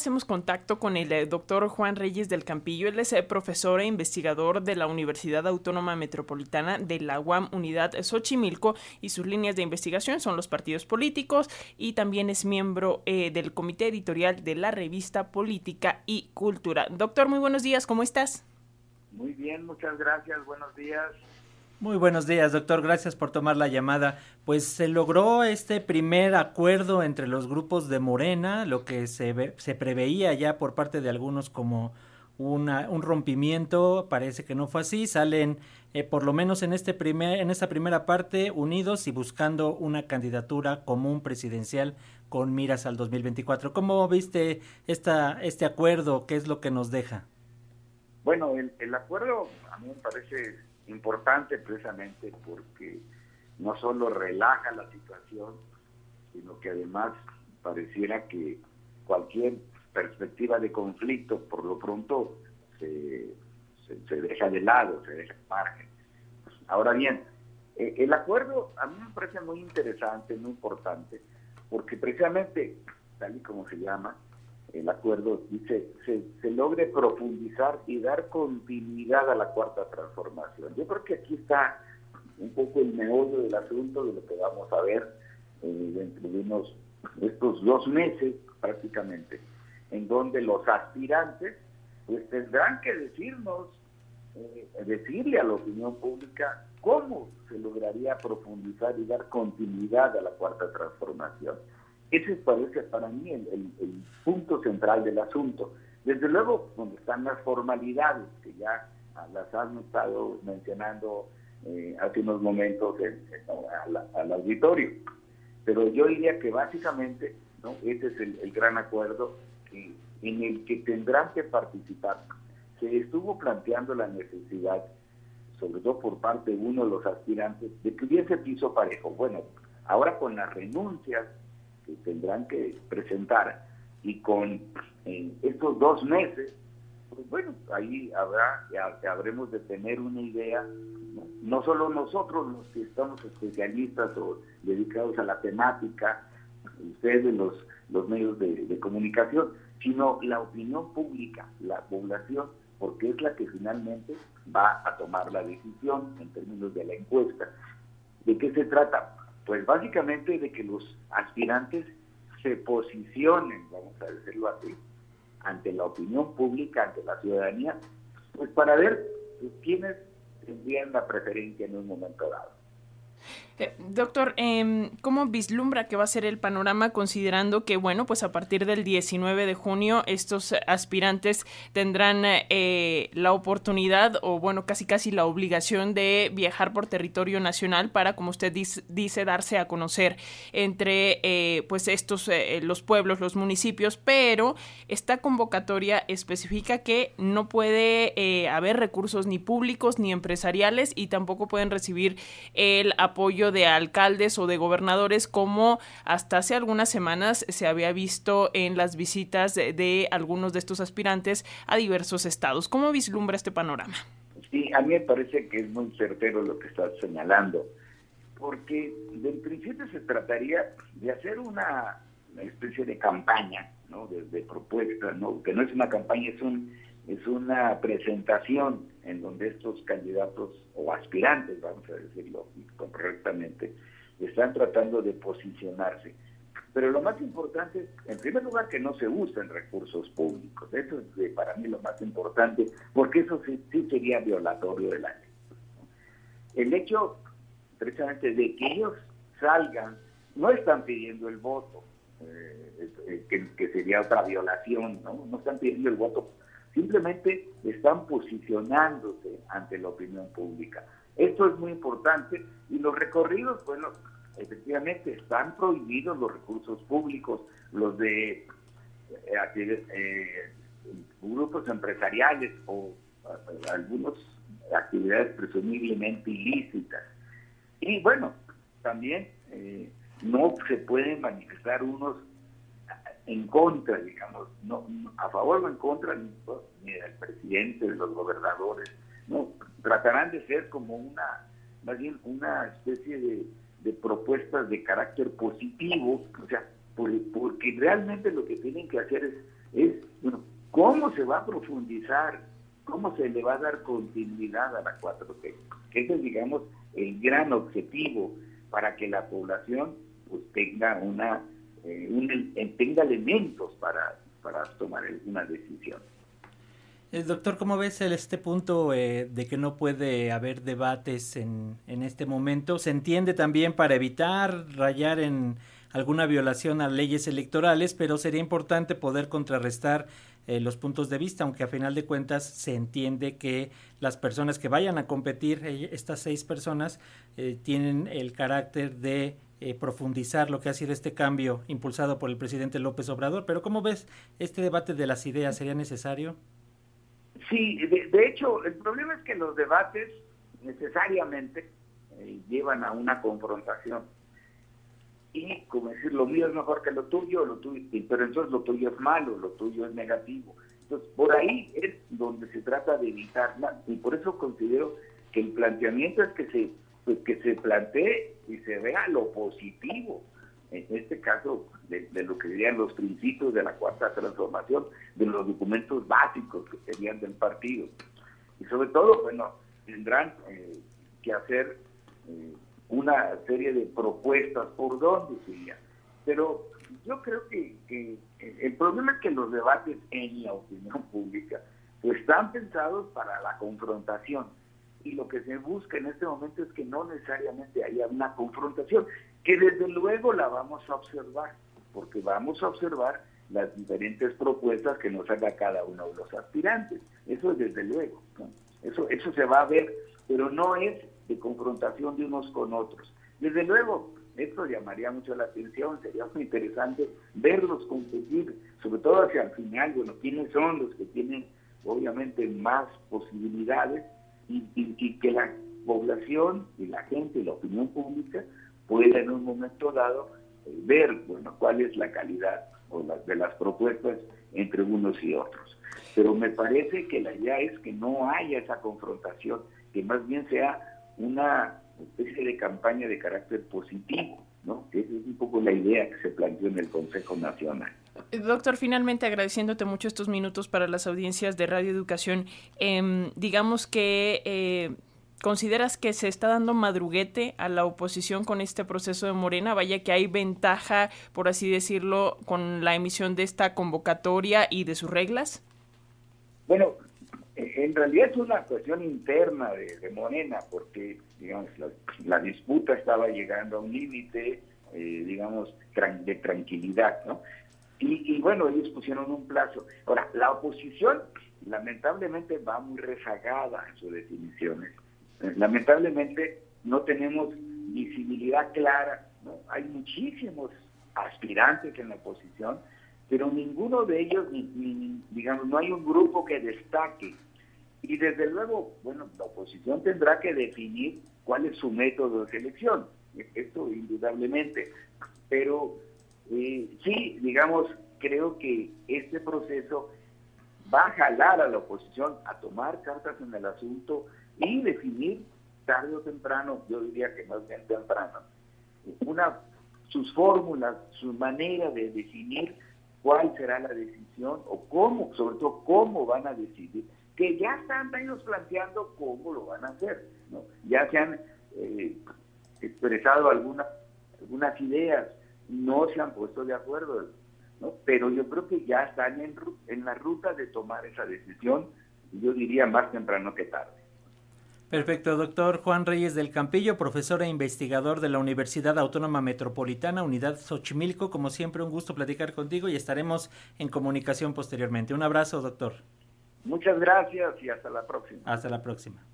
Hacemos contacto con el eh, doctor Juan Reyes del Campillo. Él es eh, profesor e investigador de la Universidad Autónoma Metropolitana de la UAM Unidad Xochimilco y sus líneas de investigación son los partidos políticos y también es miembro eh, del comité editorial de la revista Política y Cultura. Doctor, muy buenos días, ¿cómo estás? Muy bien, muchas gracias, buenos días. Muy buenos días, doctor. Gracias por tomar la llamada. Pues se logró este primer acuerdo entre los grupos de Morena, lo que se, se preveía ya por parte de algunos como una, un rompimiento, parece que no fue así. Salen, eh, por lo menos en, este primer, en esta primera parte, unidos y buscando una candidatura común presidencial con miras al 2024. ¿Cómo viste esta, este acuerdo? ¿Qué es lo que nos deja? Bueno, el, el acuerdo a mí me parece importante precisamente porque no solo relaja la situación, sino que además pareciera que cualquier perspectiva de conflicto por lo pronto se, deja de lado, se deja de margen. Ahora bien, eh, el acuerdo a mí me parece muy interesante, muy importante, porque precisamente, tal y como se llama, el acuerdo se, se logre profundizar y dar continuidad a la cuarta transformación. Yo creo que aquí está un poco el meollo del asunto de lo que vamos a ver eh, dentro de unos estos dos meses prácticamente, en donde los aspirantes pues tendrán que decirnos, eh, decirle a la opinión pública cómo se lograría profundizar y dar continuidad a la cuarta transformación. Ese parece para mí el, punto central del asunto. Desde luego, donde están las formalidades, que ya las han estado mencionando eh, hace unos momentos al auditorio. Pero yo diría que básicamente ¿no? ese es el, gran acuerdo en el que tendrán que participar. Se estuvo planteando la necesidad, sobre todo por parte de uno de los aspirantes, de que hubiese piso parejo. Bueno, ahora con las renuncias tendrán que presentar y con estos dos meses, pues bueno, ahí habrá, habremos de tener una idea, no, solo nosotros los que estamos especialistas o dedicados a la temática, ustedes los, los medios de, de comunicación, sino la opinión pública, la población, porque es la que finalmente va a tomar la decisión en términos de la encuesta. ¿De qué se trata? Pues básicamente de que los aspirantes se posicionen, vamos a decirlo así, ante la opinión pública, ante la ciudadanía, pues para ver quiénes tendrían la preferencia en un momento dado. Eh, doctor, eh, ¿cómo vislumbra que va a ser el panorama considerando que, bueno, pues a partir del 19 de junio estos aspirantes tendrán eh, la oportunidad o, bueno, casi casi la obligación de viajar por territorio nacional para, como usted dice, darse a conocer entre, eh, pues, estos, los pueblos, los municipios, pero esta convocatoria especifica que no puede haber recursos ni públicos ni empresariales y tampoco pueden recibir el apoyo de alcaldes o de gobernadores como hasta hace algunas semanas se había visto en las visitas de, algunos de estos aspirantes a diversos estados. ¿Cómo vislumbra este panorama? Sí, a mí me parece que es muy certero lo que estás señalando, porque del principio se trataría de hacer una, especie de campaña, ¿no? de, de propuesta, ¿no? que no es una campaña, es un es una presentación en donde estos candidatos o aspirantes, vamos a decirlo correctamente, están tratando de posicionarse. Pero lo más importante, en primer lugar, que no se usen recursos públicos. Eso es para mí lo más importante, porque eso sí, sería violatorio de la ley. El hecho, precisamente, de que ellos salgan, no están pidiendo el voto, eh, eh, que, que, sería otra violación, ¿no? No están pidiendo el voto simplemente están posicionándose ante la opinión pública. Esto es muy importante y los recorridos, bueno, efectivamente están prohibidos los recursos públicos, los de eh, eh, grupos empresariales o eh, algunas actividades presumiblemente ilícitas. Y bueno, también no se pueden manifestar unos en contra, digamos, no, a favor o en contra ni del presidente, de los gobernadores, no, tratarán de ser como una, más bien una especie de, propuestas de carácter positivo, o sea, porque realmente lo que tienen que hacer es, es cómo se va a profundizar, cómo se le va a dar continuidad a la 4T. Ese es, digamos, el gran objetivo para que la población pues, tenga una eh, tenga elementos para, para tomar una decisión. El doctor, ¿cómo ves este punto eh, de que no puede haber debates en, en este momento? Se entiende también para evitar rayar en alguna violación a leyes electorales, pero sería importante poder contrarrestar eh, los puntos de vista, aunque a final de cuentas se entiende que las personas que vayan a competir, estas seis personas, tienen el carácter de eh, profundizar lo que ha sido este cambio impulsado por el presidente López Obrador. Pero ¿cómo ves este debate de las ideas? ¿Sería necesario? Sí, de, hecho, el problema es que los debates necesariamente eh, llevan a una confrontación. Y como decir, lo mío es mejor que lo tuyo, lo tuyo, pero entonces lo tuyo es malo, lo tuyo es negativo. Entonces, por ahí es donde se trata de evitarla. Y por eso considero que el planteamiento es que se pues que se plantee y se vea lo positivo, en este caso, de, lo que serían los principios de la cuarta transformación, de los documentos básicos que serían del partido. Y sobre todo, bueno, tendrán eh, que hacer eh, una serie de propuestas por dónde sería. Pero yo creo que, que, el problema es que los debates en la opinión pública están pensados para la confrontación y lo que se busca en este momento es que no necesariamente haya una confrontación, que desde luego la vamos a observar, porque vamos a observar las diferentes propuestas que nos haga cada uno de los aspirantes. Eso es desde luego. Eso, eso se va a ver, pero no es de confrontación de unos con otros. Desde luego, esto llamaría mucho la atención, sería muy interesante verlos competir, sobre todo hacia el final, bueno, quiénes son los que tienen obviamente más posibilidades y, que la población y la gente y la opinión pública pueda en un momento dado eh, ver bueno cuál es la calidad o las de las propuestas entre unos y otros. Pero me parece que la idea es que no haya esa confrontación, que más bien sea una especie de campaña de carácter positivo, ¿no? Que esa es un poco la idea que se planteó en el Consejo Nacional. Doctor, finalmente agradeciéndote mucho estos minutos para las audiencias de Radio Educación, em, digamos que eh, consideras que se está dando madruguete a la oposición con este proceso de Morena, vaya que hay ventaja, por así decirlo, con la emisión de esta convocatoria y de sus reglas. Bueno, en realidad es una cuestión interna de, Morena, porque digamos la, disputa estaba llegando a un límite, eh, digamos, de tranquilidad, ¿no? Y, bueno, ellos pusieron un plazo. Ahora, la oposición lamentablemente va muy rezagada en sus definiciones. Lamentablemente no tenemos visibilidad clara. ¿no? Hay muchísimos aspirantes en la oposición, pero ninguno de ellos, digamos, no hay un grupo que destaque. Y desde luego, bueno, la oposición tendrá que definir cuál es su método de selección. Esto indudablemente. Pero eh, sí, digamos, creo que este proceso va a jalar a la oposición a tomar cartas en el asunto y definir tarde o temprano, yo diría que más bien temprano, una, sus fórmulas, su manera de definir cuál será la decisión o cómo, sobre todo cómo van a decidir, que ya están ellos planteando cómo lo van a hacer, ¿no? Ya se han eh, expresado algunas, algunas ideas, no se han puesto de acuerdo, ¿no? pero yo creo que ya están en, en la ruta de tomar esa decisión, yo diría más temprano que tarde. Perfecto, doctor Juan Reyes del Campillo, profesor e investigador de la Universidad Autónoma Metropolitana, Unidad Xochimilco. Como siempre, un gusto platicar contigo y estaremos en comunicación posteriormente. Un abrazo, doctor. Muchas gracias y hasta la próxima. Hasta la próxima.